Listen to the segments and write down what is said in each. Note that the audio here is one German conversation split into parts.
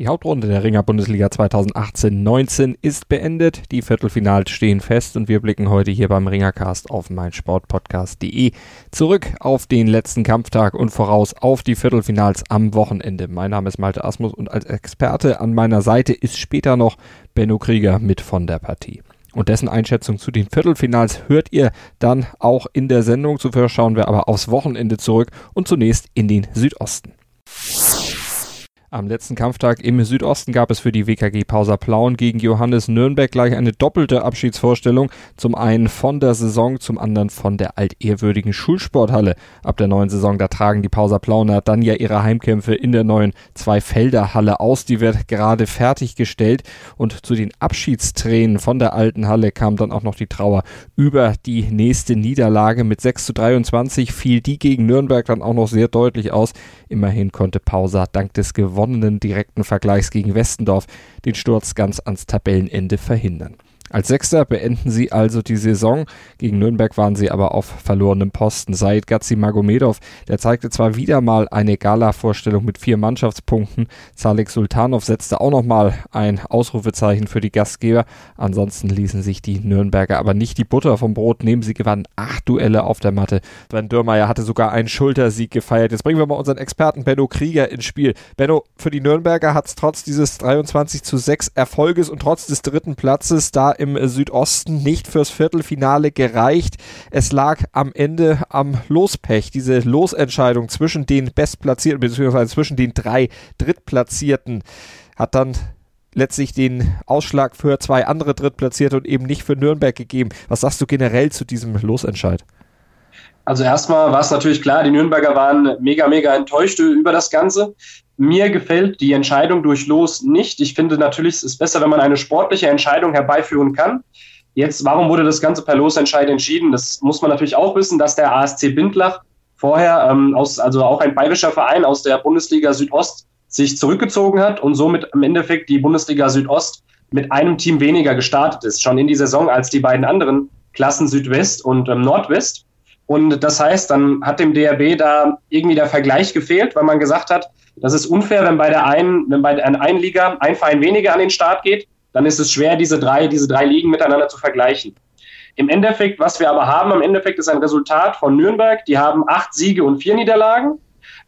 Die Hauptrunde der Ringer Bundesliga 2018-19 ist beendet. Die Viertelfinals stehen fest und wir blicken heute hier beim Ringercast auf meinsportpodcast.de zurück auf den letzten Kampftag und voraus auf die Viertelfinals am Wochenende. Mein Name ist Malte Asmus und als Experte an meiner Seite ist später noch Benno Krieger mit von der Partie. Und dessen Einschätzung zu den Viertelfinals hört ihr dann auch in der Sendung. Zuvor schauen wir aber aufs Wochenende zurück und zunächst in den Südosten. Am letzten Kampftag im Südosten gab es für die WKG Pauser Plauen gegen Johannes Nürnberg gleich eine doppelte Abschiedsvorstellung. Zum einen von der Saison, zum anderen von der altehrwürdigen Schulsporthalle. Ab der neuen Saison, da tragen die Pauser Plauner dann ja ihre Heimkämpfe in der neuen Zweifelderhalle aus. Die wird gerade fertiggestellt und zu den Abschiedstränen von der alten Halle kam dann auch noch die Trauer über die nächste Niederlage. Mit 6 zu 23 fiel die gegen Nürnberg dann auch noch sehr deutlich aus. Immerhin konnte Pauser dank des gewonnenen gewonnenen direkten Vergleichs gegen Westendorf den Sturz ganz ans Tabellenende verhindern. Als Sechster beenden sie also die Saison. Gegen Nürnberg waren sie aber auf verlorenem Posten. Said Gazi Magomedov, der zeigte zwar wieder mal eine Gala-Vorstellung mit vier Mannschaftspunkten. Zalik Sultanov setzte auch nochmal ein Ausrufezeichen für die Gastgeber. Ansonsten ließen sich die Nürnberger aber nicht die Butter vom Brot nehmen. Sie gewannen acht Duelle auf der Matte. Sven Dürrmeier hatte sogar einen Schultersieg gefeiert. Jetzt bringen wir mal unseren Experten Benno Krieger ins Spiel. Benno, für die Nürnberger hat es trotz dieses 23 zu 6 Erfolges und trotz des dritten Platzes da im im Südosten nicht fürs Viertelfinale gereicht. Es lag am Ende am Lospech, diese Losentscheidung zwischen den Bestplatzierten, beziehungsweise zwischen den drei Drittplatzierten, hat dann letztlich den Ausschlag für zwei andere Drittplatzierte und eben nicht für Nürnberg gegeben. Was sagst du generell zu diesem Losentscheid? Also erstmal war es natürlich klar, die Nürnberger waren mega, mega enttäuscht über das Ganze. Mir gefällt die Entscheidung durch Los nicht. Ich finde natürlich, es ist besser, wenn man eine sportliche Entscheidung herbeiführen kann. Jetzt, warum wurde das Ganze per Losentscheid entschieden? Das muss man natürlich auch wissen, dass der ASC Bindlach vorher, ähm, aus, also auch ein bayerischer Verein aus der Bundesliga Südost, sich zurückgezogen hat und somit im Endeffekt die Bundesliga Südost mit einem Team weniger gestartet ist, schon in die Saison als die beiden anderen Klassen Südwest und ähm, Nordwest. Und das heißt, dann hat dem DRB da irgendwie der Vergleich gefehlt, weil man gesagt hat, das ist unfair, wenn bei der einen, wenn bei der einen Liga ein Verein weniger an den Start geht, dann ist es schwer, diese drei, diese drei Ligen miteinander zu vergleichen. Im Endeffekt, was wir aber haben, im Endeffekt ist ein Resultat von Nürnberg. Die haben acht Siege und vier Niederlagen,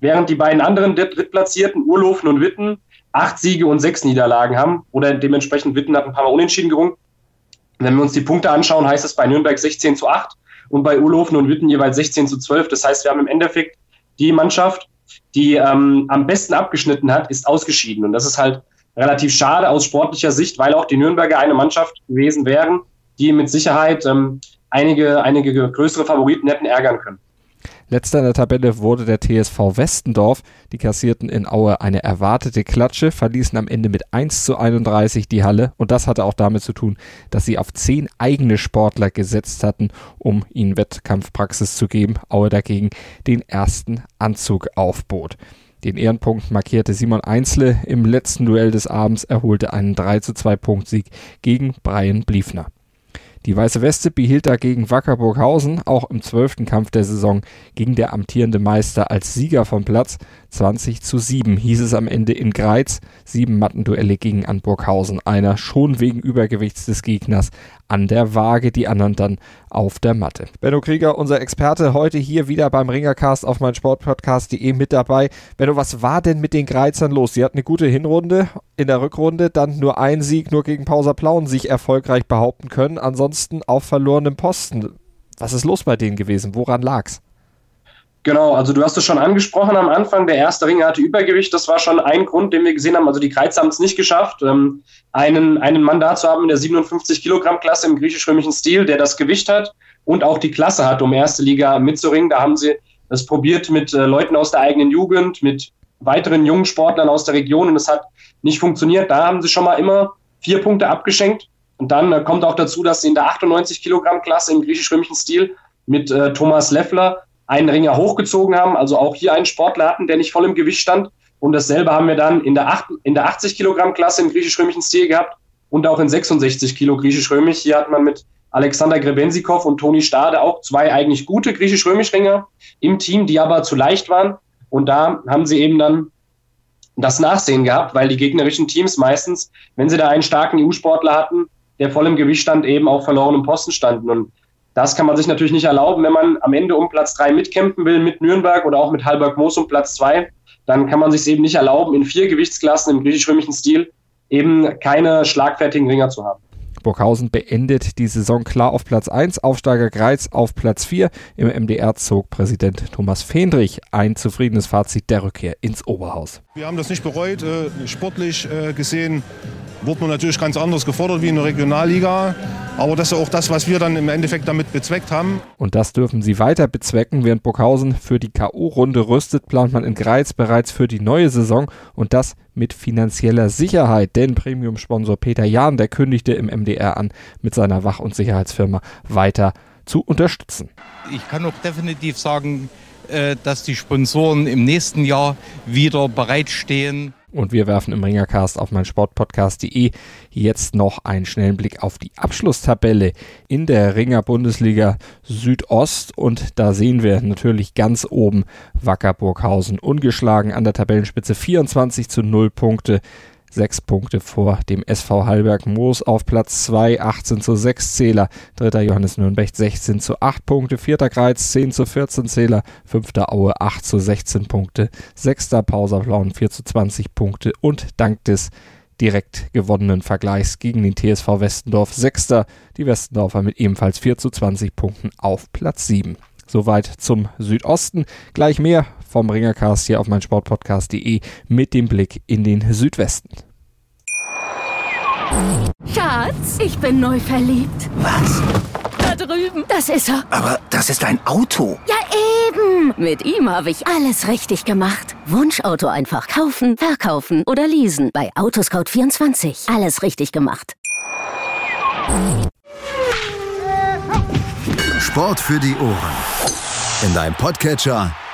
während die beiden anderen Drittplatzierten, Urlofen und Witten, acht Siege und sechs Niederlagen haben. Oder dementsprechend Witten hat ein paar Mal unentschieden gerungen. Wenn wir uns die Punkte anschauen, heißt es bei Nürnberg 16 zu 8 und bei Urlofen und Witten jeweils 16 zu 12. Das heißt, wir haben im Endeffekt die Mannschaft, die ähm, am besten abgeschnitten hat, ist ausgeschieden. Und das ist halt relativ schade aus sportlicher Sicht, weil auch die Nürnberger eine Mannschaft gewesen wären, die mit Sicherheit ähm, einige, einige größere Favoriten hätten ärgern können. Letzter in der Tabelle wurde der TSV Westendorf. Die kassierten in Aue eine erwartete Klatsche, verließen am Ende mit 1 zu 31 die Halle und das hatte auch damit zu tun, dass sie auf zehn eigene Sportler gesetzt hatten, um ihnen Wettkampfpraxis zu geben. Aue dagegen den ersten Anzug aufbot. Den Ehrenpunkt markierte Simon Einzle im letzten Duell des Abends, erholte einen 3 zu 2 Punktsieg gegen Brian Bliefner. Die Weiße Weste behielt dagegen Wacker Burghausen auch im zwölften Kampf der Saison gegen der amtierende Meister als Sieger vom Platz. 20 zu 7 hieß es am Ende in Greiz. Sieben Mattenduelle gingen an Burghausen. Einer schon wegen Übergewichts des Gegners an der Waage, die anderen dann auf der Matte. Benno Krieger, unser Experte, heute hier wieder beim Ringercast auf meinsportpodcast.de mit dabei. Benno, was war denn mit den Greizern los? Sie hatten eine gute Hinrunde, in der Rückrunde dann nur ein Sieg, nur gegen Pauser Plauen sich erfolgreich behaupten können. Ansonsten auf verlorenem Posten. Was ist los bei denen gewesen? Woran lag's? Genau, also du hast es schon angesprochen am Anfang, der erste Ring hatte Übergewicht, das war schon ein Grund, den wir gesehen haben. Also die Kreiz haben es nicht geschafft, ähm, einen, einen Mann da zu haben in der 57 Kilogramm Klasse im griechisch-römischen Stil, der das Gewicht hat und auch die Klasse hat, um erste Liga mitzuringen. Da haben sie es probiert mit äh, Leuten aus der eigenen Jugend, mit weiteren jungen Sportlern aus der Region und es hat nicht funktioniert. Da haben sie schon mal immer vier Punkte abgeschenkt. Und dann äh, kommt auch dazu, dass sie in der 98 Kilogramm Klasse im griechisch-römischen Stil mit äh, Thomas Leffler einen Ringer hochgezogen haben, also auch hier einen Sportler hatten, der nicht voll im Gewicht stand. Und dasselbe haben wir dann in der, 8, in der 80 Kilogramm Klasse im griechisch-römischen Stil gehabt und auch in 66 Kilo griechisch-römisch. Hier hat man mit Alexander Grebenzikov und Toni Stade auch zwei eigentlich gute griechisch-römisch-Ringer im Team, die aber zu leicht waren. Und da haben sie eben dann das Nachsehen gehabt, weil die gegnerischen Teams meistens, wenn sie da einen starken EU-Sportler hatten, der voll im Gewicht stand, eben auch verloren im Posten standen. Und das kann man sich natürlich nicht erlauben, wenn man am Ende um Platz drei mitkämpfen will mit Nürnberg oder auch mit Halberg Moos um Platz zwei, dann kann man sich eben nicht erlauben, in vier Gewichtsklassen im griechisch-römischen Stil eben keine schlagfertigen Ringer zu haben. Burghausen beendet die Saison klar auf Platz 1, Aufsteiger Greiz auf Platz 4. Im MDR zog Präsident Thomas Fendrich ein zufriedenes Fazit der Rückkehr ins Oberhaus. Wir haben das nicht bereut. Äh, sportlich äh, gesehen wurde man natürlich ganz anders gefordert wie in der Regionalliga. Aber das ist auch das, was wir dann im Endeffekt damit bezweckt haben. Und das dürfen sie weiter bezwecken. Während Burghausen für die K.O.-Runde rüstet, plant man in Greiz bereits für die neue Saison und das mit finanzieller Sicherheit. Denn Premium-Sponsor Peter Jahn, der kündigte im MDR an, mit seiner Wach- und Sicherheitsfirma weiter zu unterstützen. Ich kann auch definitiv sagen, äh, dass die Sponsoren im nächsten Jahr wieder bereitstehen. Und wir werfen im Ringercast auf mein Sportpodcast.de jetzt noch einen schnellen Blick auf die Abschlusstabelle in der Ringer Bundesliga Südost. Und da sehen wir natürlich ganz oben Wacker Burghausen ungeschlagen an der Tabellenspitze 24 zu 0 Punkte. Sechs Punkte vor dem SV Hallberg Moos auf Platz 2, 18 zu 6 Zähler. Dritter Johannes Nürnberg 16 zu 8 Punkte. Vierter Greiz 10 zu 14 Zähler. Fünfter Aue 8 zu 16 Punkte. Sechster Pauserplauen 4 zu 20 Punkte. Und dank des direkt gewonnenen Vergleichs gegen den TSV Westendorf Sechster. Die Westendorfer mit ebenfalls 4 zu 20 Punkten auf Platz 7. Soweit zum Südosten. Gleich mehr vom Ringercast hier auf mein Sportpodcast.de mit dem Blick in den Südwesten. Schatz, ich bin neu verliebt. Was? Da drüben. Das ist er. Aber das ist ein Auto. Ja, eben. Mit ihm habe ich alles richtig gemacht. Wunschauto einfach kaufen, verkaufen oder leasen. Bei Autoscout24. Alles richtig gemacht. Sport für die Ohren. In deinem Podcatcher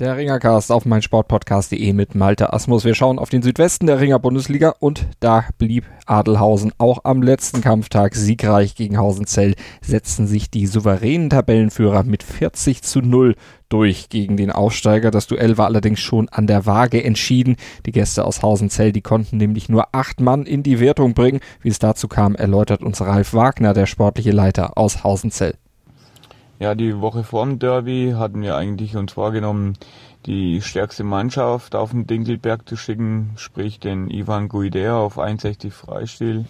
Der Ringercast auf meinsportpodcast.de mit Malte Asmus. Wir schauen auf den Südwesten der Ringer Bundesliga und da blieb Adelhausen auch am letzten Kampftag siegreich gegen Hausenzell, setzten sich die souveränen Tabellenführer mit 40 zu 0 durch gegen den Aufsteiger. Das Duell war allerdings schon an der Waage entschieden. Die Gäste aus Hausenzell, die konnten nämlich nur acht Mann in die Wertung bringen. Wie es dazu kam, erläutert uns Ralf Wagner, der sportliche Leiter aus Hausenzell. Ja, die Woche vorm Derby hatten wir eigentlich uns vorgenommen, die stärkste Mannschaft auf den Dinkelberg zu schicken, sprich den Ivan Guidea auf 61 Freistil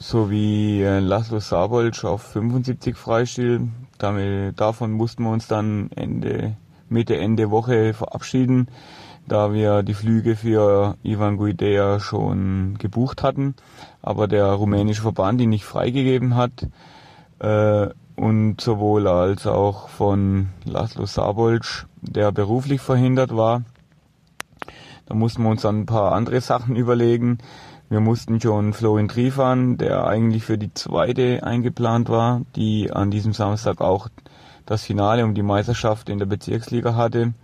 sowie äh, Laszlo Sabolc auf 75 Freistil. Damit, davon mussten wir uns dann Ende, Mitte, Ende Woche verabschieden, da wir die Flüge für Ivan Guidea schon gebucht hatten, aber der rumänische Verband ihn nicht freigegeben hat. Äh, und sowohl als auch von Laszlo Sabolc, der beruflich verhindert war. Da mussten wir uns dann ein paar andere Sachen überlegen. Wir mussten schon Florian Trifan, der eigentlich für die zweite eingeplant war, die an diesem Samstag auch das Finale um die Meisterschaft in der Bezirksliga hatte.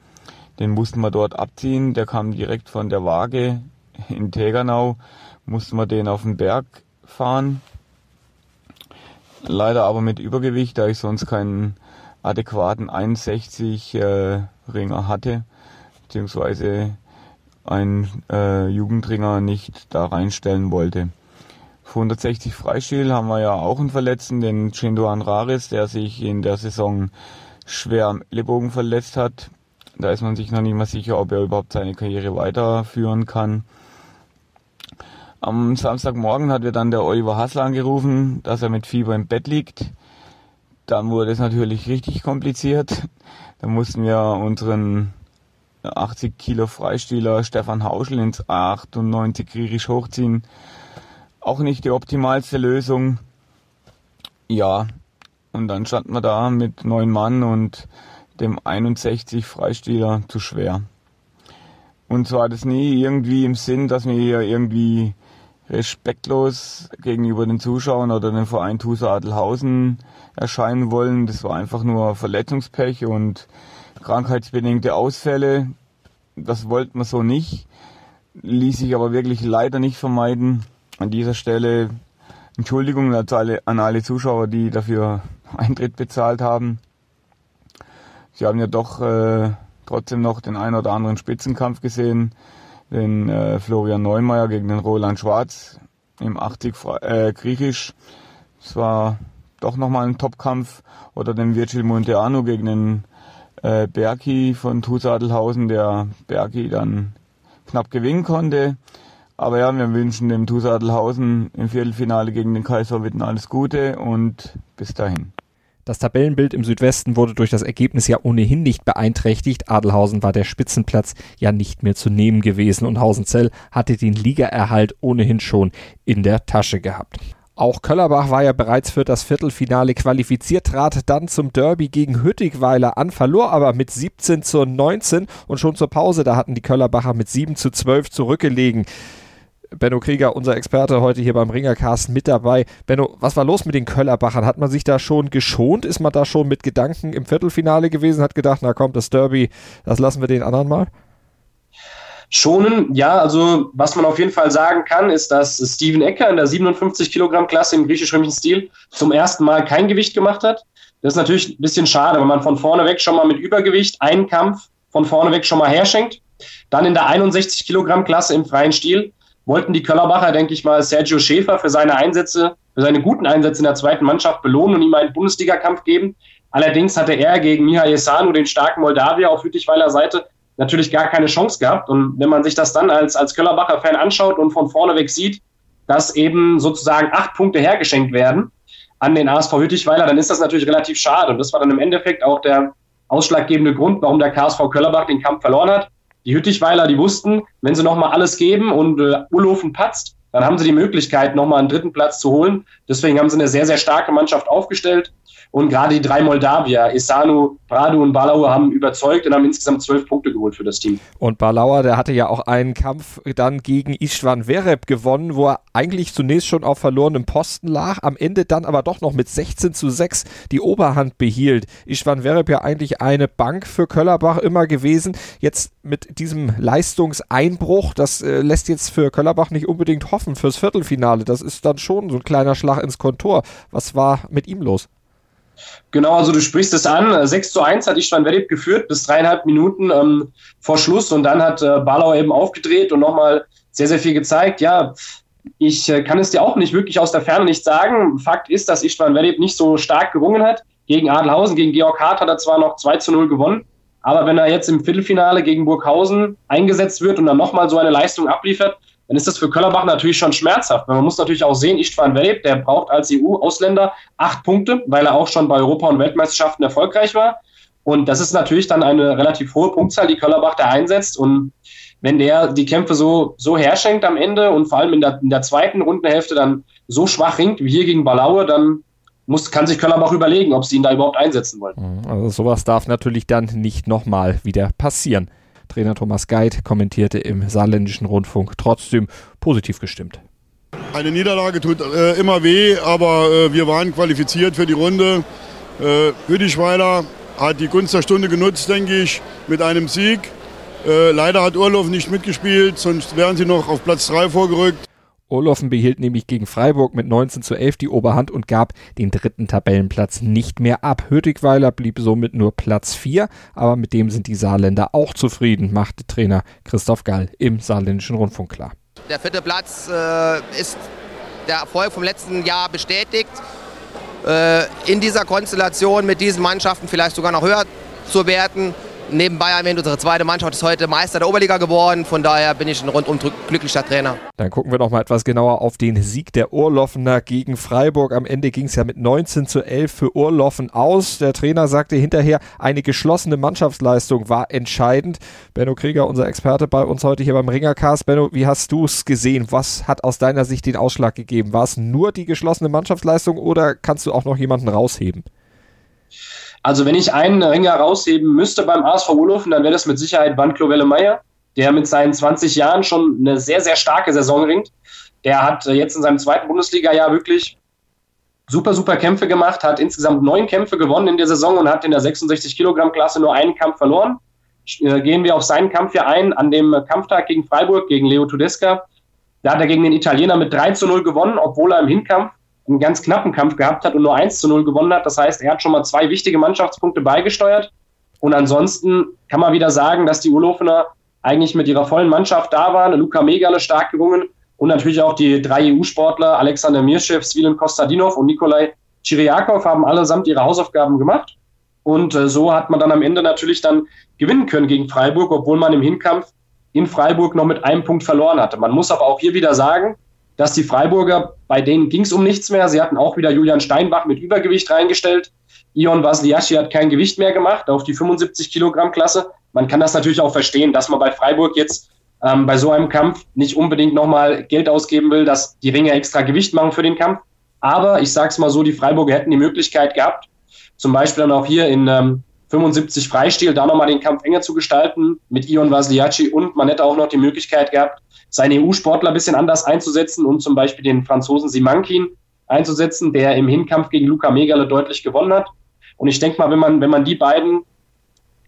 Den mussten wir dort abziehen. Der kam direkt von der Waage in Tegernau. Mussten wir den auf den Berg fahren leider aber mit Übergewicht, da ich sonst keinen adäquaten 61 äh, Ringer hatte, beziehungsweise einen äh, Jugendringer nicht da reinstellen wollte. Auf 160 Freistil haben wir ja auch einen Verletzten, den Chindoan Rares, der sich in der Saison schwer am Ellenbogen verletzt hat. Da ist man sich noch nicht mal sicher, ob er überhaupt seine Karriere weiterführen kann. Am Samstagmorgen hat mir dann der Oliver Hassler angerufen, dass er mit Fieber im Bett liegt. Dann wurde es natürlich richtig kompliziert. Da mussten wir unseren 80 Kilo Freistiler Stefan Hauschel ins 98 griechisch hochziehen. Auch nicht die optimalste Lösung. Ja, und dann standen wir da mit neun Mann und dem 61 Freistiler zu schwer. Und zwar das nie irgendwie im Sinn, dass wir hier irgendwie respektlos gegenüber den Zuschauern oder dem Verein Tusa Adelhausen erscheinen wollen. Das war einfach nur Verletzungspech und krankheitsbedingte Ausfälle. Das wollten wir so nicht, ließ sich aber wirklich leider nicht vermeiden. An dieser Stelle Entschuldigung an alle Zuschauer, die dafür Eintritt bezahlt haben. Sie haben ja doch äh, trotzdem noch den ein oder anderen Spitzenkampf gesehen. Den äh, Florian Neumeier gegen den Roland Schwarz im 80 äh, Griechisch. Es war doch nochmal ein Topkampf. Oder den Virgil Monteano gegen den äh, Berki von Tusadelhausen, der Berki dann knapp gewinnen konnte. Aber ja, wir wünschen dem Tusadelhausen im Viertelfinale gegen den Kaiser Witten alles Gute und bis dahin. Das Tabellenbild im Südwesten wurde durch das Ergebnis ja ohnehin nicht beeinträchtigt. Adelhausen war der Spitzenplatz ja nicht mehr zu nehmen gewesen und Hausenzell hatte den Ligaerhalt ohnehin schon in der Tasche gehabt. Auch Köllerbach war ja bereits für das Viertelfinale qualifiziert, trat dann zum Derby gegen Hüttigweiler an, verlor aber mit 17 zu 19 und schon zur Pause, da hatten die Köllerbacher mit 7 zu 12 zurückgelegen. Benno Krieger, unser Experte heute hier beim Ringercast mit dabei. Benno, was war los mit den Köllerbachern? Hat man sich da schon geschont? Ist man da schon mit Gedanken im Viertelfinale gewesen? Hat gedacht, na kommt das Derby, das lassen wir den anderen mal? Schonen, ja, also was man auf jeden Fall sagen kann, ist, dass Steven Ecker in der 57 Kilogramm Klasse im griechisch-römischen Stil zum ersten Mal kein Gewicht gemacht hat. Das ist natürlich ein bisschen schade, wenn man von vorne weg schon mal mit Übergewicht einen Kampf von vorne weg schon mal herschenkt. Dann in der 61 Kilogramm Klasse im freien Stil wollten die Köllerbacher, denke ich mal, Sergio Schäfer für seine Einsätze, für seine guten Einsätze in der zweiten Mannschaft belohnen und ihm einen Bundesligakampf geben. Allerdings hatte er gegen Mihai Esanu, den starken Moldawier auf Hüttichweiler Seite, natürlich gar keine Chance gehabt. Und wenn man sich das dann als, als Köllerbacher Fan anschaut und von vorne weg sieht, dass eben sozusagen acht Punkte hergeschenkt werden an den ASV Hüttichweiler, dann ist das natürlich relativ schade. Und das war dann im Endeffekt auch der ausschlaggebende Grund, warum der KSV Köllerbach den Kampf verloren hat. Die Hüttichweiler, die wussten, wenn sie nochmal alles geben und äh, Ullofen patzt, dann haben sie die Möglichkeit, nochmal einen dritten Platz zu holen. Deswegen haben sie eine sehr, sehr starke Mannschaft aufgestellt. Und gerade die drei Moldawier, Isanu, Bradu und Balauer, haben überzeugt und haben insgesamt zwölf Punkte geholt für das Team. Und Balauer, der hatte ja auch einen Kampf dann gegen Istvan Vereb gewonnen, wo er eigentlich zunächst schon auf verlorenem Posten lag, am Ende dann aber doch noch mit 16 zu 6 die Oberhand behielt. Istvan Vereb ja eigentlich eine Bank für Köllerbach immer gewesen. Jetzt mit diesem Leistungseinbruch, das äh, lässt jetzt für Köllerbach nicht unbedingt hoffen fürs Viertelfinale. Das ist dann schon so ein kleiner Schlag ins Kontor. Was war mit ihm los? Genau, also du sprichst es an. 6 zu 1 hat Istvan Vedip geführt bis dreieinhalb Minuten ähm, vor Schluss und dann hat äh, Balauer eben aufgedreht und nochmal sehr, sehr viel gezeigt. Ja, ich äh, kann es dir auch nicht wirklich aus der Ferne nicht sagen. Fakt ist, dass Istvan Vedip nicht so stark gerungen hat. Gegen Adelhausen, gegen Georg Hart hat er zwar noch 2 zu 0 gewonnen, aber wenn er jetzt im Viertelfinale gegen Burghausen eingesetzt wird und dann nochmal so eine Leistung abliefert, dann ist das für Köllerbach natürlich schon schmerzhaft. man muss natürlich auch sehen, Istvan Veleb, der braucht als EU-Ausländer acht Punkte, weil er auch schon bei Europa- und Weltmeisterschaften erfolgreich war. Und das ist natürlich dann eine relativ hohe Punktzahl, die Köllerbach da einsetzt. Und wenn der die Kämpfe so, so herschenkt am Ende und vor allem in der, in der zweiten Rundenhälfte dann so schwach ringt wie hier gegen Balaue, dann muss, kann sich Köllerbach überlegen, ob sie ihn da überhaupt einsetzen wollen. Mhm. Also sowas darf natürlich dann nicht nochmal wieder passieren. Trainer Thomas Geit kommentierte im saarländischen Rundfunk trotzdem positiv gestimmt. Eine Niederlage tut äh, immer weh, aber äh, wir waren qualifiziert für die Runde. Äh, Hüdischweiler hat die Gunst der Stunde genutzt, denke ich, mit einem Sieg. Äh, leider hat Urlaub nicht mitgespielt, sonst wären sie noch auf Platz 3 vorgerückt. Olofsen behielt nämlich gegen Freiburg mit 19 zu 11 die Oberhand und gab den dritten Tabellenplatz nicht mehr ab. Hürtigweiler blieb somit nur Platz 4, aber mit dem sind die Saarländer auch zufrieden, machte Trainer Christoph Gall im saarländischen Rundfunk klar. Der vierte Platz äh, ist der Erfolg vom letzten Jahr bestätigt. Äh, in dieser Konstellation mit diesen Mannschaften vielleicht sogar noch höher zu werten nebenbei erwähnt, unsere zweite Mannschaft ist heute Meister der Oberliga geworden. Von daher bin ich ein rundum glücklicher Trainer. Dann gucken wir noch mal etwas genauer auf den Sieg der Urloffener gegen Freiburg. Am Ende ging es ja mit 19 zu 11 für Urloffen aus. Der Trainer sagte hinterher, eine geschlossene Mannschaftsleistung war entscheidend. Benno Krieger, unser Experte bei uns heute hier beim Ringercast. Benno, wie hast du es gesehen? Was hat aus deiner Sicht den Ausschlag gegeben? War es nur die geschlossene Mannschaftsleistung oder kannst du auch noch jemanden rausheben? Also wenn ich einen Ringer rausheben müsste beim ASV Urlaufen, dann wäre das mit Sicherheit Van Clovelle Meyer, der mit seinen 20 Jahren schon eine sehr, sehr starke Saison ringt. Der hat äh, jetzt in seinem zweiten Bundesliga-Jahr wirklich super, super Kämpfe gemacht, hat insgesamt neun Kämpfe gewonnen in der Saison und hat in der 66-Kilogramm-Klasse nur einen Kampf verloren. Äh, gehen wir auf seinen Kampf hier ein, an dem Kampftag gegen Freiburg, gegen Leo Tudesca. Da hat er gegen den Italiener mit 3 zu 0 gewonnen, obwohl er im Hinkampf einen ganz knappen Kampf gehabt hat und nur 1 zu 0 gewonnen hat. Das heißt, er hat schon mal zwei wichtige Mannschaftspunkte beigesteuert. Und ansonsten kann man wieder sagen, dass die Urlofener eigentlich mit ihrer vollen Mannschaft da waren. Luca Megale stark gerungen und natürlich auch die drei EU-Sportler, Alexander Mirschew, Svilen Kostadinov und Nikolai Chiriakov haben allesamt ihre Hausaufgaben gemacht. Und äh, so hat man dann am Ende natürlich dann gewinnen können gegen Freiburg, obwohl man im Hinkampf in Freiburg noch mit einem Punkt verloren hatte. Man muss aber auch hier wieder sagen, dass die Freiburger, bei denen ging es um nichts mehr. Sie hatten auch wieder Julian Steinbach mit Übergewicht reingestellt. Ion Vasliaschi hat kein Gewicht mehr gemacht auf die 75 Kilogramm Klasse. Man kann das natürlich auch verstehen, dass man bei Freiburg jetzt ähm, bei so einem Kampf nicht unbedingt nochmal Geld ausgeben will, dass die Ringe extra Gewicht machen für den Kampf. Aber ich sage es mal so, die Freiburger hätten die Möglichkeit gehabt, zum Beispiel dann auch hier in ähm, 75 Freistil da nochmal den Kampf enger zu gestalten mit Ion Vasliacci und man hätte auch noch die Möglichkeit gehabt, seine EU-Sportler ein bisschen anders einzusetzen und zum Beispiel den Franzosen Simankin einzusetzen, der im Hinkampf gegen Luca Megale deutlich gewonnen hat. Und ich denke mal, wenn man, wenn man die beiden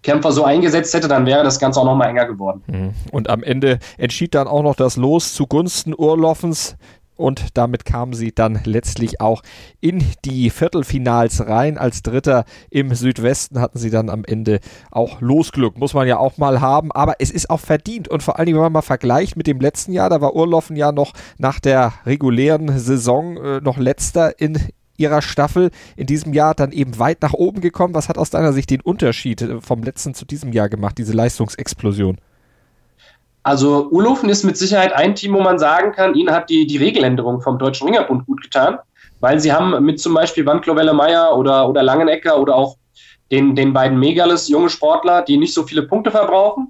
Kämpfer so eingesetzt hätte, dann wäre das Ganze auch noch mal enger geworden. Mhm. Und am Ende entschied dann auch noch das Los zugunsten Urloffens und damit kamen sie dann letztlich auch in die Viertelfinals rein. Als Dritter im Südwesten hatten sie dann am Ende auch Losglück, muss man ja auch mal haben, aber es ist auch verdient und vor allen Dingen, wenn man mal vergleicht mit dem letzten Jahr, da war Urloffen ja noch nach der regulären Saison äh, noch letzter in ihrer Staffel in diesem Jahr dann eben weit nach oben gekommen. Was hat aus deiner Sicht den Unterschied äh, vom letzten zu diesem Jahr gemacht, diese Leistungsexplosion? Also Ulofen ist mit Sicherheit ein Team, wo man sagen kann, ihnen hat die, die Regeländerung vom Deutschen Ringerbund gut getan, weil sie haben mit zum Beispiel Van Clovelle Meyer oder, oder Langenecker oder auch den, den beiden Megales junge Sportler, die nicht so viele Punkte verbrauchen.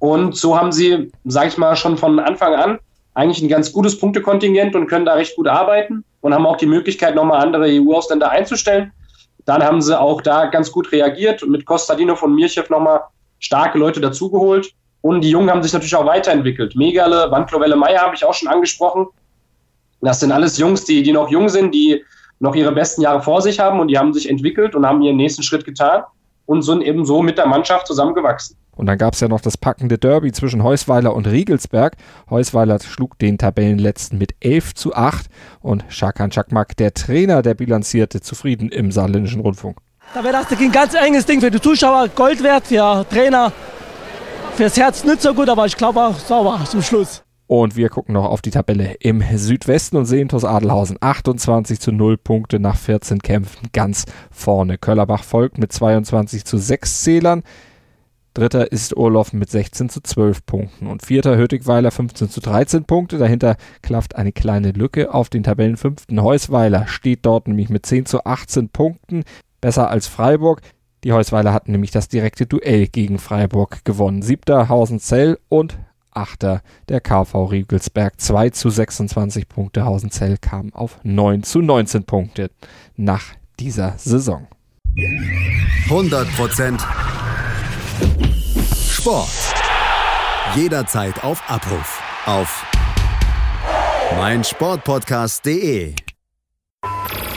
Und so haben sie, sage ich mal, schon von Anfang an eigentlich ein ganz gutes Punktekontingent und können da recht gut arbeiten und haben auch die Möglichkeit, nochmal andere EU-Ausländer einzustellen. Dann haben sie auch da ganz gut reagiert und mit Kostadino von Mirchew nochmal starke Leute dazugeholt. Und die Jungen haben sich natürlich auch weiterentwickelt. Megale, Wandklovelle Meier habe ich auch schon angesprochen. Das sind alles Jungs, die, die noch jung sind, die noch ihre besten Jahre vor sich haben und die haben sich entwickelt und haben ihren nächsten Schritt getan und sind eben so mit der Mannschaft zusammengewachsen. Und dann gab es ja noch das packende Derby zwischen Heusweiler und Riegelsberg. Heusweiler schlug den Tabellenletzten mit 11 zu 8 und Schakan Chakmak, der Trainer, der bilanzierte zufrieden im saarländischen Rundfunk. Da wäre das ein ganz enges Ding für die Zuschauer, Gold wert für Trainer, Fürs Herz nicht so gut, aber ich glaube auch sauber zum Schluss. Und wir gucken noch auf die Tabelle im Südwesten und sehen TuS Adelhausen 28 zu 0 Punkte nach 14 Kämpfen ganz vorne. Köllerbach folgt mit 22 zu 6 Zählern. Dritter ist Urloffen mit 16 zu 12 Punkten. Und vierter Hürtigweiler 15 zu 13 Punkte. Dahinter klafft eine kleine Lücke auf den Tabellenfünften. Heusweiler steht dort nämlich mit 10 zu 18 Punkten. Besser als Freiburg. Die Heusweiler hatten nämlich das direkte Duell gegen Freiburg gewonnen. Siebter Hausenzell und Achter der KV Riegelsberg. 2 zu 26 Punkte. Hausenzell kam auf 9 zu 19 Punkte nach dieser Saison. 100% Sport. Jederzeit auf Abruf. Auf meinsportpodcast.de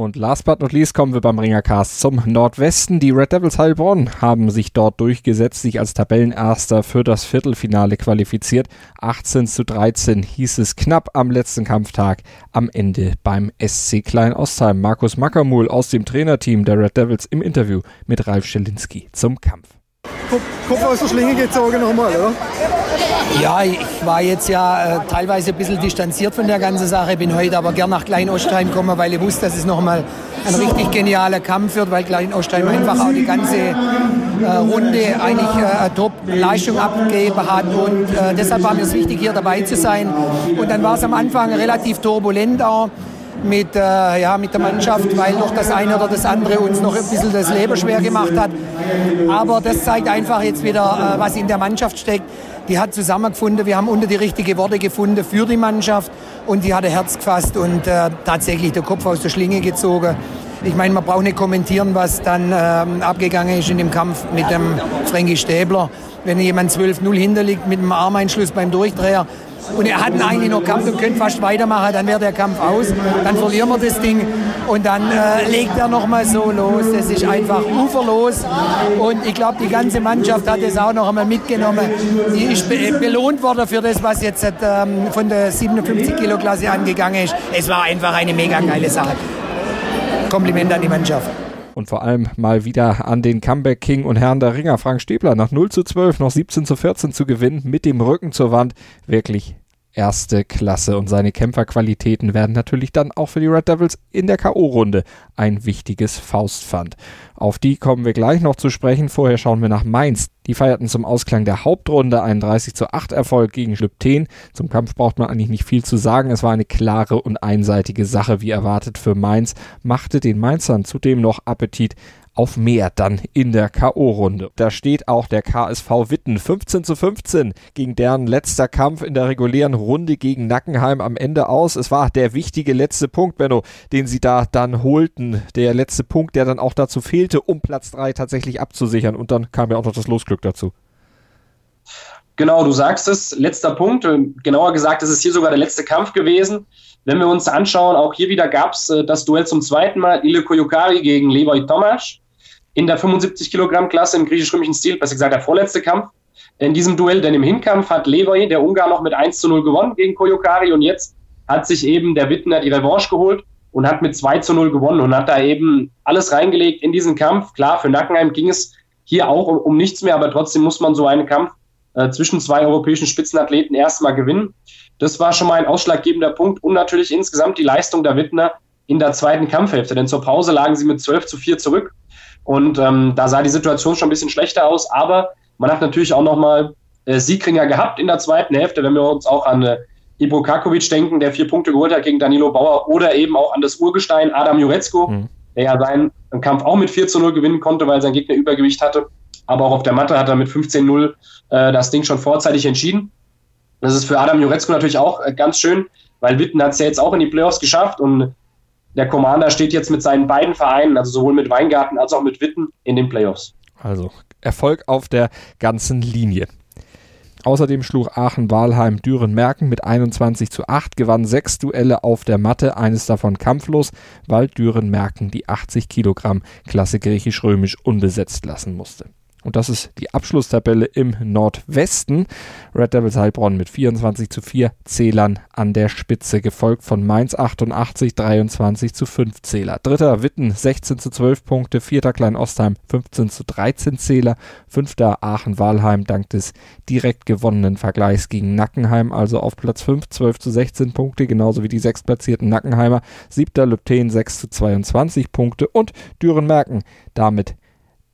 Und last but not least kommen wir beim Ringercast zum Nordwesten. Die Red Devils Heilbronn haben sich dort durchgesetzt, sich als Tabellenerster für das Viertelfinale qualifiziert. 18 zu 13 hieß es knapp am letzten Kampftag, am Ende beim SC Klein Ostheim. Markus Mackermuhl aus dem Trainerteam der Red Devils im Interview mit Ralf Schelinski zum Kampf. Kopf aus der Schlinge gezogen nochmal, oder? Ja, ich war jetzt ja äh, teilweise ein bisschen distanziert von der ganzen Sache, bin heute aber gern nach Klein-Ostheim gekommen, weil ich wusste, dass es nochmal ein richtig genialer Kampf wird, weil Klein-Ostheim einfach auch die ganze äh, Runde eigentlich äh, Top-Leistung abgegeben hat und äh, deshalb war mir es wichtig, hier dabei zu sein. Und dann war es am Anfang relativ turbulent auch mit, äh, ja, mit der Mannschaft, weil doch das eine oder das andere uns noch ein bisschen das Leben schwer gemacht hat. Aber das zeigt einfach jetzt wieder, äh, was in der Mannschaft steckt. Die hat zusammengefunden, wir haben unter die richtigen Worte gefunden für die Mannschaft und die hat ein Herz gefasst und äh, tatsächlich den Kopf aus der Schlinge gezogen. Ich meine, man braucht nicht kommentieren, was dann ähm, abgegangen ist in dem Kampf mit dem Frankie Stäbler. Wenn jemand 12-0 hinterliegt mit einem Armeinschluss beim Durchdreher, und er hat eigentlich noch Kampf und könnte fast weitermachen, dann wäre der Kampf aus, dann verlieren wir das Ding und dann äh, legt er noch mal so los. Das ist einfach uferlos und ich glaube, die ganze Mannschaft hat es auch noch einmal mitgenommen. Die ist be belohnt worden für das, was jetzt ähm, von der 57 Kilo Klasse angegangen ist. Es war einfach eine mega geile Sache. Kompliment an die Mannschaft und vor allem mal wieder an den Comeback King und Herrn der Ringer Frank Stäbler nach 0 zu 12 noch 17 zu 14 zu gewinnen mit dem Rücken zur Wand. Wirklich erste Klasse und seine Kämpferqualitäten werden natürlich dann auch für die Red Devils in der KO-Runde ein wichtiges Faustpfand. Auf die kommen wir gleich noch zu sprechen. Vorher schauen wir nach Mainz. Die feierten zum Ausklang der Hauptrunde einen 30 zu 8 Erfolg gegen Schlüpten. Zum Kampf braucht man eigentlich nicht viel zu sagen. Es war eine klare und einseitige Sache, wie erwartet für Mainz, machte den Mainzern zudem noch Appetit auf mehr dann in der K.O.-Runde. Da steht auch der KSV Witten 15 zu 15 gegen deren letzter Kampf in der regulären Runde gegen Nackenheim am Ende aus. Es war der wichtige letzte Punkt, Benno, den sie da dann holten. Der letzte Punkt, der dann auch dazu fehlte, um Platz 3 tatsächlich abzusichern. Und dann kam ja auch noch das Losglück dazu. Genau, du sagst es, letzter Punkt. Genauer gesagt, es ist hier sogar der letzte Kampf gewesen. Wenn wir uns anschauen, auch hier wieder gab es äh, das Duell zum zweiten Mal, Ile Koyukari gegen Levoy Tomasz in der 75 Kilogramm Klasse im griechisch-römischen Stil, besser gesagt der vorletzte Kampf in diesem Duell, denn im Hinkampf hat Levoy, der Ungar, noch mit 1 zu 0 gewonnen gegen Koyukari und jetzt hat sich eben der Wittner die Revanche geholt und hat mit 2 zu 0 gewonnen und hat da eben alles reingelegt in diesen Kampf. Klar, für Nackenheim ging es hier auch um, um nichts mehr, aber trotzdem muss man so einen Kampf äh, zwischen zwei europäischen Spitzenathleten erstmal gewinnen. Das war schon mal ein ausschlaggebender Punkt und natürlich insgesamt die Leistung der Wittner in der zweiten Kampfhälfte, denn zur Pause lagen sie mit 12 zu 4 zurück und ähm, da sah die Situation schon ein bisschen schlechter aus, aber man hat natürlich auch nochmal äh, Siegringer gehabt in der zweiten Hälfte, wenn wir uns auch an äh, Ibro Kakovic denken, der vier Punkte geholt hat gegen Danilo Bauer oder eben auch an das Urgestein Adam Jurecko, mhm. der ja seinen Kampf auch mit 4 zu 0 gewinnen konnte, weil sein Gegner Übergewicht hatte. Aber auch auf der Matte hat er mit 15-0 äh, das Ding schon vorzeitig entschieden. Das ist für Adam Jurecko natürlich auch äh, ganz schön, weil Witten hat es ja jetzt auch in die Playoffs geschafft und der Commander steht jetzt mit seinen beiden Vereinen, also sowohl mit Weingarten als auch mit Witten, in den Playoffs. Also Erfolg auf der ganzen Linie. Außerdem schlug Aachen-Walheim Düren-Merken mit 21 zu 8, gewann sechs Duelle auf der Matte, eines davon kampflos, weil Düren-Merken die 80 Kilogramm Klasse griechisch-römisch unbesetzt lassen musste. Und das ist die Abschlusstabelle im Nordwesten. Red Devils Heilbronn mit 24 zu 4 Zählern an der Spitze, gefolgt von Mainz 88, 23 zu 5 Zähler. Dritter Witten 16 zu 12 Punkte, vierter Klein-Ostheim 15 zu 13 Zähler, fünfter Aachen-Walheim dank des direkt gewonnenen Vergleichs gegen Nackenheim, also auf Platz 5 12 zu 16 Punkte, genauso wie die sechstplatzierten Nackenheimer, siebter Lübten 6 zu 22 Punkte und Düren-Merken damit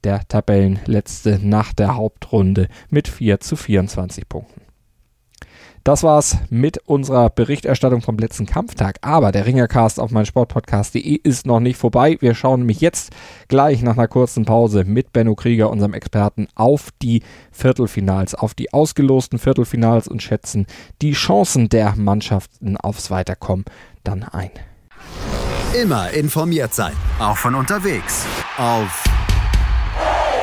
der Tabellenletzte nach der Hauptrunde mit 4 zu 24 Punkten. Das war's mit unserer Berichterstattung vom letzten Kampftag. Aber der Ringercast auf meinsportpodcast.de ist noch nicht vorbei. Wir schauen nämlich jetzt gleich nach einer kurzen Pause mit Benno Krieger, unserem Experten, auf die Viertelfinals, auf die ausgelosten Viertelfinals und schätzen die Chancen der Mannschaften aufs Weiterkommen dann ein. Immer informiert sein, auch von unterwegs. Auf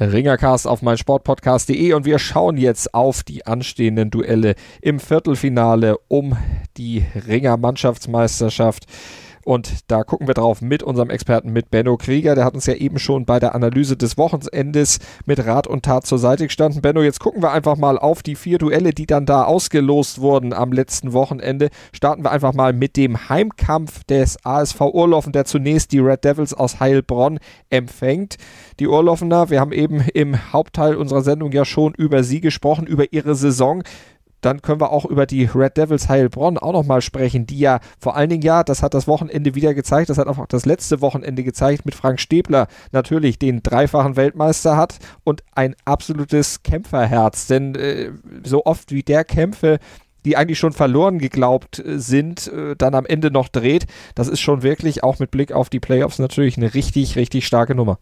Ringercast auf meinsportpodcast.de und wir schauen jetzt auf die anstehenden Duelle im Viertelfinale um die Ringer Mannschaftsmeisterschaft. Und da gucken wir drauf mit unserem Experten, mit Benno Krieger. Der hat uns ja eben schon bei der Analyse des Wochenendes mit Rat und Tat zur Seite gestanden. Benno, jetzt gucken wir einfach mal auf die vier Duelle, die dann da ausgelost wurden am letzten Wochenende. Starten wir einfach mal mit dem Heimkampf des ASV Urlaufen, der zunächst die Red Devils aus Heilbronn empfängt. Die Urlaufener, wir haben eben im Hauptteil unserer Sendung ja schon über sie gesprochen, über ihre Saison dann können wir auch über die Red Devils Heilbronn auch nochmal sprechen, die ja vor allen Dingen ja, das hat das Wochenende wieder gezeigt, das hat auch das letzte Wochenende gezeigt mit Frank Stäbler natürlich den dreifachen Weltmeister hat und ein absolutes Kämpferherz, denn äh, so oft wie der Kämpfe die eigentlich schon verloren geglaubt äh, sind, äh, dann am Ende noch dreht. Das ist schon wirklich auch mit Blick auf die Playoffs natürlich eine richtig, richtig starke Nummer.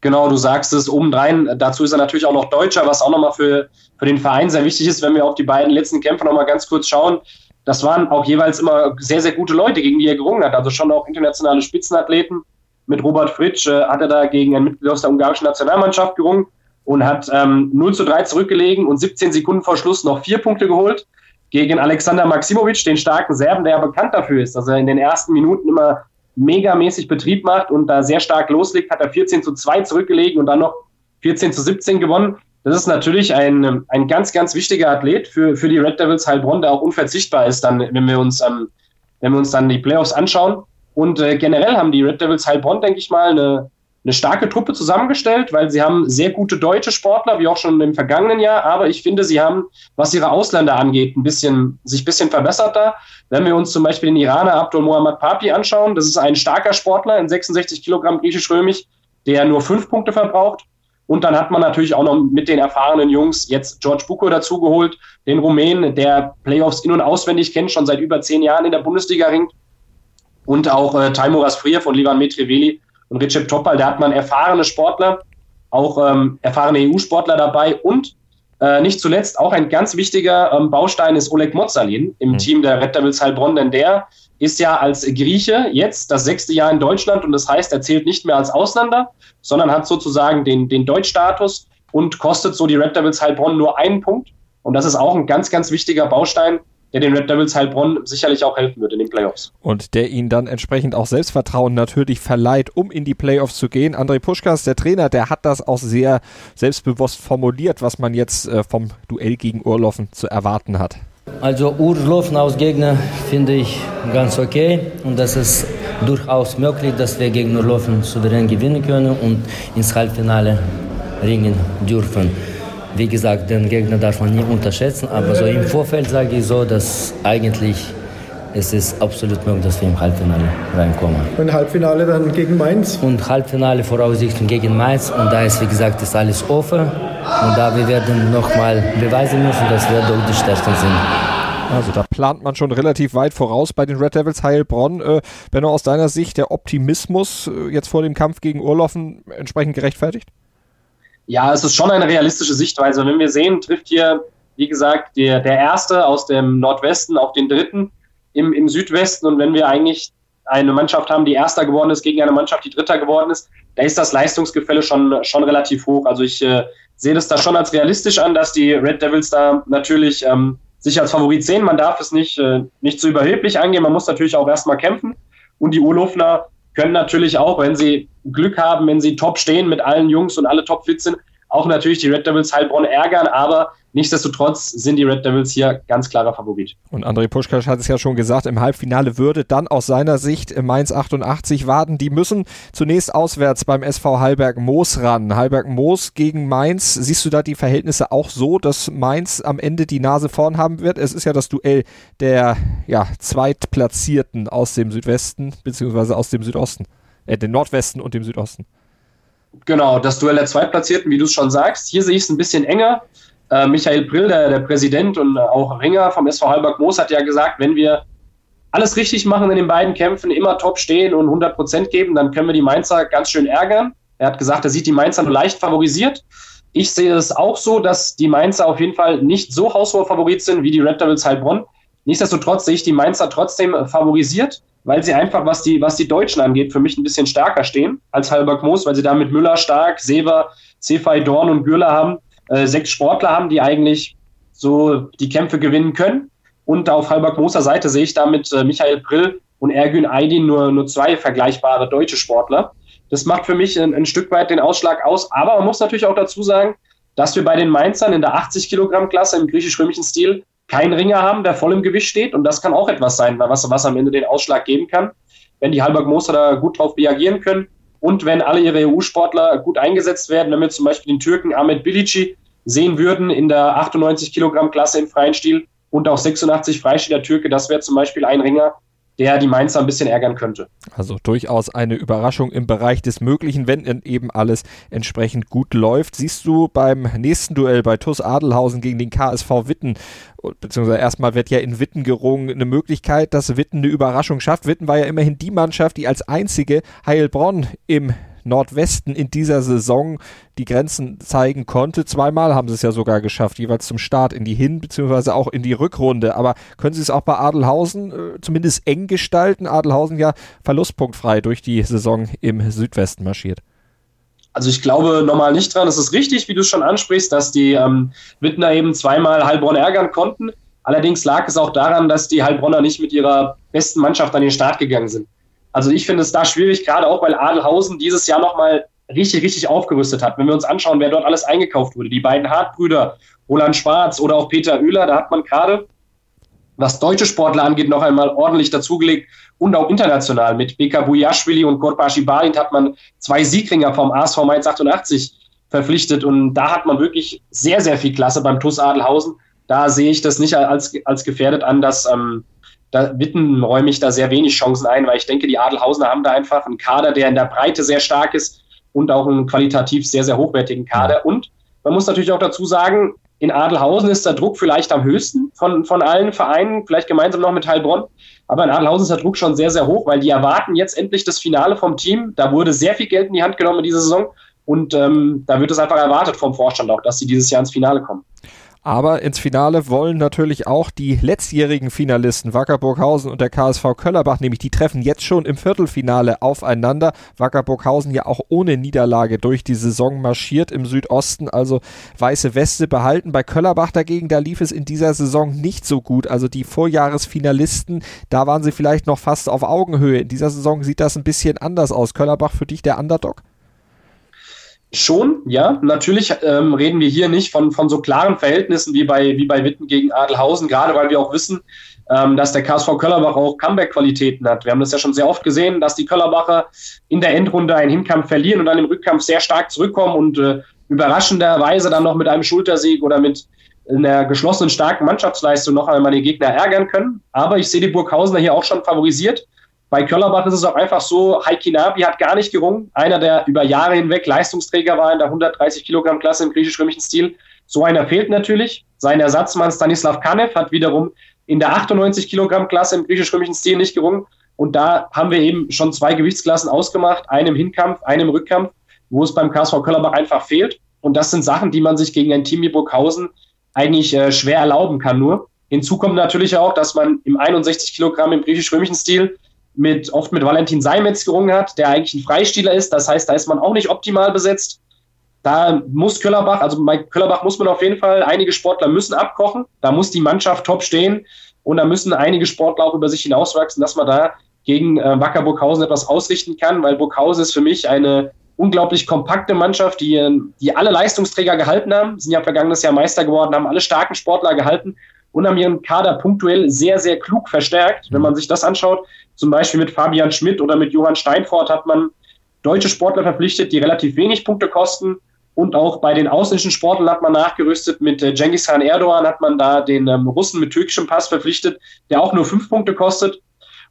Genau, du sagst es obendrein. Dazu ist er natürlich auch noch Deutscher, was auch nochmal für, für den Verein sehr wichtig ist, wenn wir auf die beiden letzten Kämpfe nochmal ganz kurz schauen. Das waren auch jeweils immer sehr, sehr gute Leute, gegen die er gerungen hat. Also schon auch internationale Spitzenathleten. Mit Robert Fritsch äh, hat er da gegen ein Mitglied aus der ungarischen Nationalmannschaft gerungen und hat ähm, 0 zu 3 zurückgelegen und 17 Sekunden vor Schluss noch vier Punkte geholt. Gegen Alexander Maximovic, den starken Serben, der ja bekannt dafür ist, dass er in den ersten Minuten immer megamäßig Betrieb macht und da sehr stark loslegt, hat er 14 zu 2 zurückgelegen und dann noch 14 zu 17 gewonnen. Das ist natürlich ein, ein ganz, ganz wichtiger Athlet für, für die Red Devils Heilbronn, der auch unverzichtbar ist, dann, wenn wir uns, ähm, wenn wir uns dann die Playoffs anschauen. Und äh, generell haben die Red Devils Heilbronn, denke ich mal, eine, eine starke Truppe zusammengestellt, weil sie haben sehr gute deutsche Sportler, wie auch schon im vergangenen Jahr. Aber ich finde, sie haben, was ihre Ausländer angeht, ein bisschen, sich ein bisschen verbessert da. Wenn wir uns zum Beispiel den Iraner Abdul Muhammad Papi anschauen, das ist ein starker Sportler in 66 Kilogramm griechisch-römisch, der nur fünf Punkte verbraucht. Und dann hat man natürlich auch noch mit den erfahrenen Jungs jetzt George Buko dazugeholt, den Rumänen, der Playoffs in- und auswendig kennt, schon seit über zehn Jahren in der Bundesliga ringt. Und auch äh, Taimoras Friev und Livan Metreveli und Recep Topal, da hat man erfahrene Sportler, auch ähm, erfahrene EU-Sportler dabei und äh, nicht zuletzt auch ein ganz wichtiger ähm, Baustein ist Oleg Mozalin im mhm. Team der Red Devils Heilbronn, denn der ist ja als Grieche jetzt das sechste Jahr in Deutschland und das heißt, er zählt nicht mehr als Ausländer, sondern hat sozusagen den, den Deutschstatus und kostet so die Red Devils Heilbronn nur einen Punkt. Und das ist auch ein ganz, ganz wichtiger Baustein, der den Red Devils Heilbronn sicherlich auch helfen wird in den Playoffs. Und der ihnen dann entsprechend auch Selbstvertrauen natürlich verleiht, um in die Playoffs zu gehen. André Puschkas, der Trainer, der hat das auch sehr selbstbewusst formuliert, was man jetzt äh, vom Duell gegen Urloffen zu erwarten hat. Also Urloffen aus Gegner finde ich ganz okay und das ist durchaus möglich, dass wir gegen Urloffen souverän gewinnen können und ins Halbfinale ringen dürfen. Wie gesagt, den Gegner darf man nie unterschätzen, aber so im Vorfeld sage ich so, dass eigentlich es ist absolut möglich, dass wir im Halbfinale reinkommen. Und Halbfinale dann gegen Mainz? Und Halbfinale voraussichtlich gegen Mainz. Und da ist, wie gesagt, ist alles offen. Und da wir werden nochmal beweisen müssen, dass wir doch die Stärksten sind. Also da plant man schon relativ weit voraus bei den Red Devils Heilbronn. Äh, Benno, aus deiner Sicht der Optimismus äh, jetzt vor dem Kampf gegen Urloffen entsprechend gerechtfertigt? Ja, es ist schon eine realistische Sichtweise. Wenn wir sehen, trifft hier, wie gesagt, der, der Erste aus dem Nordwesten auf den Dritten im, im Südwesten. Und wenn wir eigentlich eine Mannschaft haben, die Erster geworden ist, gegen eine Mannschaft, die Dritter geworden ist, da ist das Leistungsgefälle schon, schon relativ hoch. Also ich äh, sehe das da schon als realistisch an, dass die Red Devils da natürlich ähm, sich als Favorit sehen. Man darf es nicht, äh, nicht zu überheblich angehen. Man muss natürlich auch erstmal kämpfen. Und die Urlofner können natürlich auch, wenn sie Glück haben, wenn sie top stehen mit allen Jungs und alle top fit sind, auch natürlich die Red Devils Heilbronn ärgern, aber nichtsdestotrotz sind die Red Devils hier ganz klarer Favorit. Und André Puschkasch hat es ja schon gesagt, im Halbfinale würde dann aus seiner Sicht Mainz 88 warten. Die müssen zunächst auswärts beim SV Heilberg Moos ran. Heilberg Moos gegen Mainz. Siehst du da die Verhältnisse auch so, dass Mainz am Ende die Nase vorn haben wird? Es ist ja das Duell der ja, Zweitplatzierten aus dem Südwesten beziehungsweise aus dem Südosten. Äh, den Nordwesten und dem Südosten. Genau, das Duell der Zweitplatzierten, wie du es schon sagst. Hier sehe ich es ein bisschen enger. Äh, Michael Prill, der, der Präsident und auch Ringer vom SV Halberg Moos, hat ja gesagt, wenn wir alles richtig machen in den beiden Kämpfen, immer top stehen und 100 Prozent geben, dann können wir die Mainzer ganz schön ärgern. Er hat gesagt, er sieht die Mainzer nur leicht favorisiert. Ich sehe es auch so, dass die Mainzer auf jeden Fall nicht so haushoher Favorit sind wie die Red Devils Heilbronn. Nichtsdestotrotz sehe ich die Mainzer trotzdem favorisiert, weil sie einfach, was die, was die Deutschen angeht, für mich ein bisschen stärker stehen als Halberg Moos, weil sie da mit Müller stark, Sever, Cefai, Dorn und Gürler haben, äh, sechs Sportler haben, die eigentlich so die Kämpfe gewinnen können. Und auf Halberg Moser Seite sehe ich damit äh, Michael Prill und Ergün Aydin nur, nur zwei vergleichbare deutsche Sportler. Das macht für mich ein, ein Stück weit den Ausschlag aus. Aber man muss natürlich auch dazu sagen, dass wir bei den Mainzern in der 80 Kilogramm Klasse im griechisch-römischen Stil keinen Ringer haben, der voll im Gewicht steht. Und das kann auch etwas sein, was, was am Ende den Ausschlag geben kann, wenn die Halberg da gut drauf reagieren können. Und wenn alle ihre EU-Sportler gut eingesetzt werden, wenn wir zum Beispiel den Türken Ahmed Bilici sehen würden in der 98 Kilogramm Klasse im freien Stil, und auch 86 Freistehender Türke. Das wäre zum Beispiel ein Ringer, der die Mainzer ein bisschen ärgern könnte. Also durchaus eine Überraschung im Bereich des Möglichen, wenn eben alles entsprechend gut läuft. Siehst du beim nächsten Duell bei TuS Adelhausen gegen den KSV Witten, beziehungsweise erstmal wird ja in Witten gerungen, eine Möglichkeit, dass Witten eine Überraschung schafft. Witten war ja immerhin die Mannschaft, die als einzige Heilbronn im Nordwesten in dieser Saison die Grenzen zeigen konnte. Zweimal haben sie es ja sogar geschafft, jeweils zum Start in die Hin- bzw. auch in die Rückrunde. Aber können sie es auch bei Adelhausen äh, zumindest eng gestalten? Adelhausen ja verlustpunktfrei durch die Saison im Südwesten marschiert. Also ich glaube normal nicht dran. Es ist richtig, wie du es schon ansprichst, dass die ähm, Wittner eben zweimal Heilbronn ärgern konnten. Allerdings lag es auch daran, dass die Heilbronner nicht mit ihrer besten Mannschaft an den Start gegangen sind. Also ich finde es da schwierig, gerade auch weil Adelhausen dieses Jahr nochmal richtig, richtig aufgerüstet hat. Wenn wir uns anschauen, wer dort alles eingekauft wurde, die beiden Hartbrüder, Roland Schwarz oder auch Peter Oehler, da hat man gerade, was deutsche Sportler angeht, noch einmal ordentlich dazugelegt und auch international. Mit Beka Bujaschwili und Korpashi Balint hat man zwei Siegringer vom ASV Mainz 88 verpflichtet und da hat man wirklich sehr, sehr viel Klasse beim TUS Adelhausen. Da sehe ich das nicht als, als gefährdet an, dass ähm, da Witten räume ich da sehr wenig Chancen ein, weil ich denke, die Adelhausener haben da einfach einen Kader, der in der Breite sehr stark ist und auch einen qualitativ sehr, sehr hochwertigen Kader. Und man muss natürlich auch dazu sagen, in Adelhausen ist der Druck vielleicht am höchsten von, von allen Vereinen, vielleicht gemeinsam noch mit Heilbronn. Aber in Adelhausen ist der Druck schon sehr, sehr hoch, weil die erwarten jetzt endlich das Finale vom Team. Da wurde sehr viel Geld in die Hand genommen in dieser Saison. Und ähm, da wird es einfach erwartet vom Vorstand auch, dass sie dieses Jahr ins Finale kommen. Aber ins Finale wollen natürlich auch die letztjährigen Finalisten Wackerburghausen und der KSV Köllerbach, nämlich die treffen jetzt schon im Viertelfinale aufeinander. Wackerburghausen ja auch ohne Niederlage durch die Saison marschiert im Südosten, also weiße Weste behalten. Bei Köllerbach dagegen, da lief es in dieser Saison nicht so gut. Also die Vorjahresfinalisten, da waren sie vielleicht noch fast auf Augenhöhe. In dieser Saison sieht das ein bisschen anders aus. Köllerbach für dich der Underdog? Schon, ja. Natürlich ähm, reden wir hier nicht von, von so klaren Verhältnissen wie bei, wie bei Witten gegen Adelhausen, gerade weil wir auch wissen, ähm, dass der KSV Köllerbach auch Comeback-Qualitäten hat. Wir haben das ja schon sehr oft gesehen, dass die Köllerbacher in der Endrunde einen Hinkampf verlieren und dann im Rückkampf sehr stark zurückkommen und äh, überraschenderweise dann noch mit einem Schultersieg oder mit einer geschlossenen starken Mannschaftsleistung noch einmal die Gegner ärgern können. Aber ich sehe die Burghausener hier auch schon favorisiert. Bei Köllerbach ist es auch einfach so, Heiki Nabi hat gar nicht gerungen. Einer, der über Jahre hinweg Leistungsträger war in der 130 Kilogramm Klasse im griechisch-römischen Stil. So einer fehlt natürlich. Sein Ersatzmann Stanislav Kanev hat wiederum in der 98 Kilogramm Klasse im griechisch-römischen Stil nicht gerungen. Und da haben wir eben schon zwei Gewichtsklassen ausgemacht, einem Hinkampf, einem Rückkampf, wo es beim KSV Köllerbach einfach fehlt. Und das sind Sachen, die man sich gegen ein Team wie Burghausen eigentlich äh, schwer erlauben kann nur. Hinzu kommt natürlich auch, dass man im 61 Kilogramm im griechisch-römischen Stil mit, oft mit Valentin Seimetz gerungen hat, der eigentlich ein Freispieler ist. Das heißt, da ist man auch nicht optimal besetzt. Da muss Köllerbach, also bei Köllerbach muss man auf jeden Fall, einige Sportler müssen abkochen. Da muss die Mannschaft top stehen und da müssen einige Sportler auch über sich hinauswachsen, dass man da gegen äh, Wacker Burghausen etwas ausrichten kann, weil Burghausen ist für mich eine unglaublich kompakte Mannschaft, die, die alle Leistungsträger gehalten haben, sind ja vergangenes Jahr Meister geworden, haben alle starken Sportler gehalten und haben ihren Kader punktuell sehr, sehr klug verstärkt. Wenn man sich das anschaut, zum Beispiel mit Fabian Schmidt oder mit Johann Steinfort hat man deutsche Sportler verpflichtet, die relativ wenig Punkte kosten. Und auch bei den ausländischen Sportlern hat man nachgerüstet. Mit äh, Genghis Khan Erdogan hat man da den ähm, Russen mit türkischem Pass verpflichtet, der auch nur fünf Punkte kostet.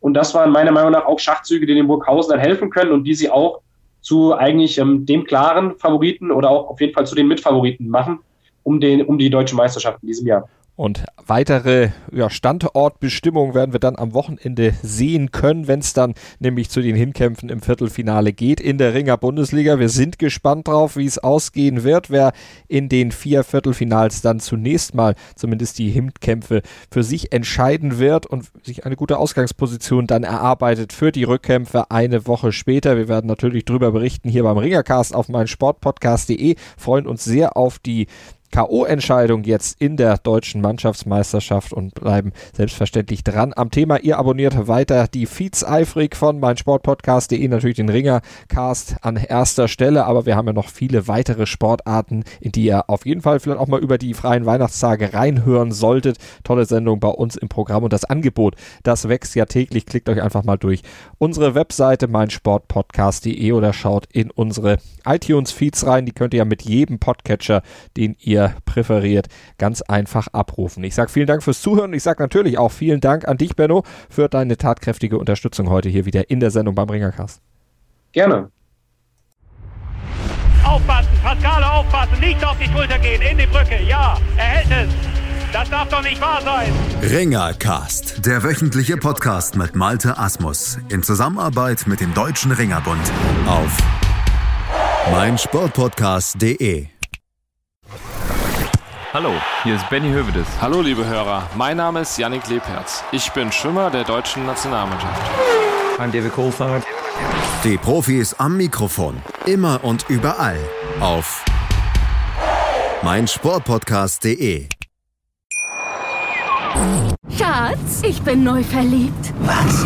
Und das waren meiner Meinung nach auch Schachzüge, die den Burghausen dann helfen können und die sie auch zu eigentlich ähm, dem klaren Favoriten oder auch auf jeden Fall zu den Mitfavoriten machen. um, den, um die deutsche Meisterschaft in diesem Jahr. Und weitere ja, Standortbestimmungen werden wir dann am Wochenende sehen können, wenn es dann nämlich zu den Hinkämpfen im Viertelfinale geht in der Ringer Bundesliga. Wir sind gespannt drauf, wie es ausgehen wird, wer in den vier Viertelfinals dann zunächst mal zumindest die Hinkämpfe für sich entscheiden wird und sich eine gute Ausgangsposition dann erarbeitet für die Rückkämpfe eine Woche später. Wir werden natürlich darüber berichten hier beim Ringercast auf meinsportpodcast.de. Freuen uns sehr auf die K.O.-Entscheidung jetzt in der deutschen Mannschaftsmeisterschaft und bleiben selbstverständlich dran am Thema. Ihr abonniert weiter die Feeds eifrig von meinsportpodcast.de, natürlich den Ringercast an erster Stelle, aber wir haben ja noch viele weitere Sportarten, in die ihr auf jeden Fall vielleicht auch mal über die freien Weihnachtstage reinhören solltet. Tolle Sendung bei uns im Programm und das Angebot, das wächst ja täglich. Klickt euch einfach mal durch unsere Webseite meinsportpodcast.de oder schaut in unsere iTunes-Feeds rein. Die könnt ihr ja mit jedem Podcatcher, den ihr präferiert, ganz einfach abrufen. Ich sage vielen Dank fürs Zuhören. Ich sage natürlich auch vielen Dank an dich, Benno, für deine tatkräftige Unterstützung heute hier wieder in der Sendung beim Ringercast. Gerne. Aufpassen, Pascale, aufpassen, nicht auf die Schulter gehen, in die Brücke, ja, er hält es. Das darf doch nicht wahr sein. Ringercast, der wöchentliche Podcast mit Malte Asmus in Zusammenarbeit mit dem Deutschen Ringerbund auf meinsportpodcast.de. Hallo, hier ist Benny Hövedes. Hallo liebe Hörer, mein Name ist Yannick Lebherz. Ich bin Schwimmer der deutschen Nationalmannschaft. I'm David Coulthard. Die Profis am Mikrofon, immer und überall auf meinsportpodcast.de. Schatz, ich bin neu verliebt. Was?